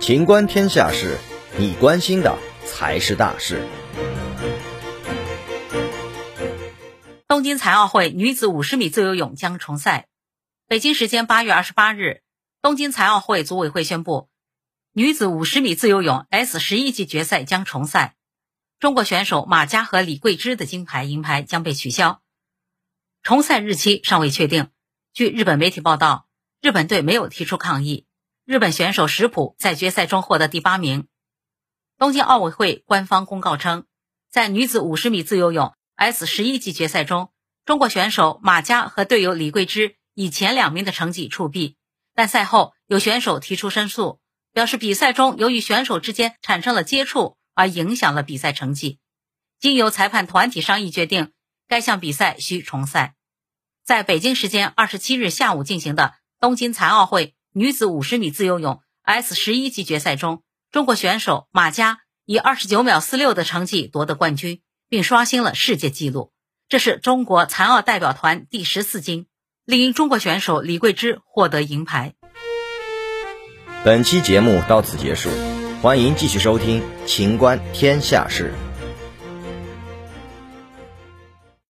情观天下事，你关心的才是大事。东京残奥会女子五十米自由泳将重赛。北京时间八月二十八日，东京残奥会组委会宣布，女子五十米自由泳 S 十一级决赛将重赛。中国选手马佳和李桂芝的金牌、银牌将被取消，重赛日期尚未确定。据日本媒体报道，日本队没有提出抗议。日本选手石浦在决赛中获得第八名。东京奥委会官方公告称，在女子五十米自由泳 S 十一级决赛中，中国选手马佳和队友李桂芝以前两名的成绩触壁，但赛后有选手提出申诉，表示比赛中由于选手之间产生了接触。而影响了比赛成绩，经由裁判团体商议决定，该项比赛需重赛。在北京时间二十七日下午进行的东京残奥会女子五十米自由泳 S 十一级决赛中，中国选手马佳以二十九秒四六的成绩夺得冠军，并刷新了世界纪录，这是中国残奥代表团第十四金。另一中国选手李桂芝获得银牌。本期节目到此结束。欢迎继续收听《秦观天下事》。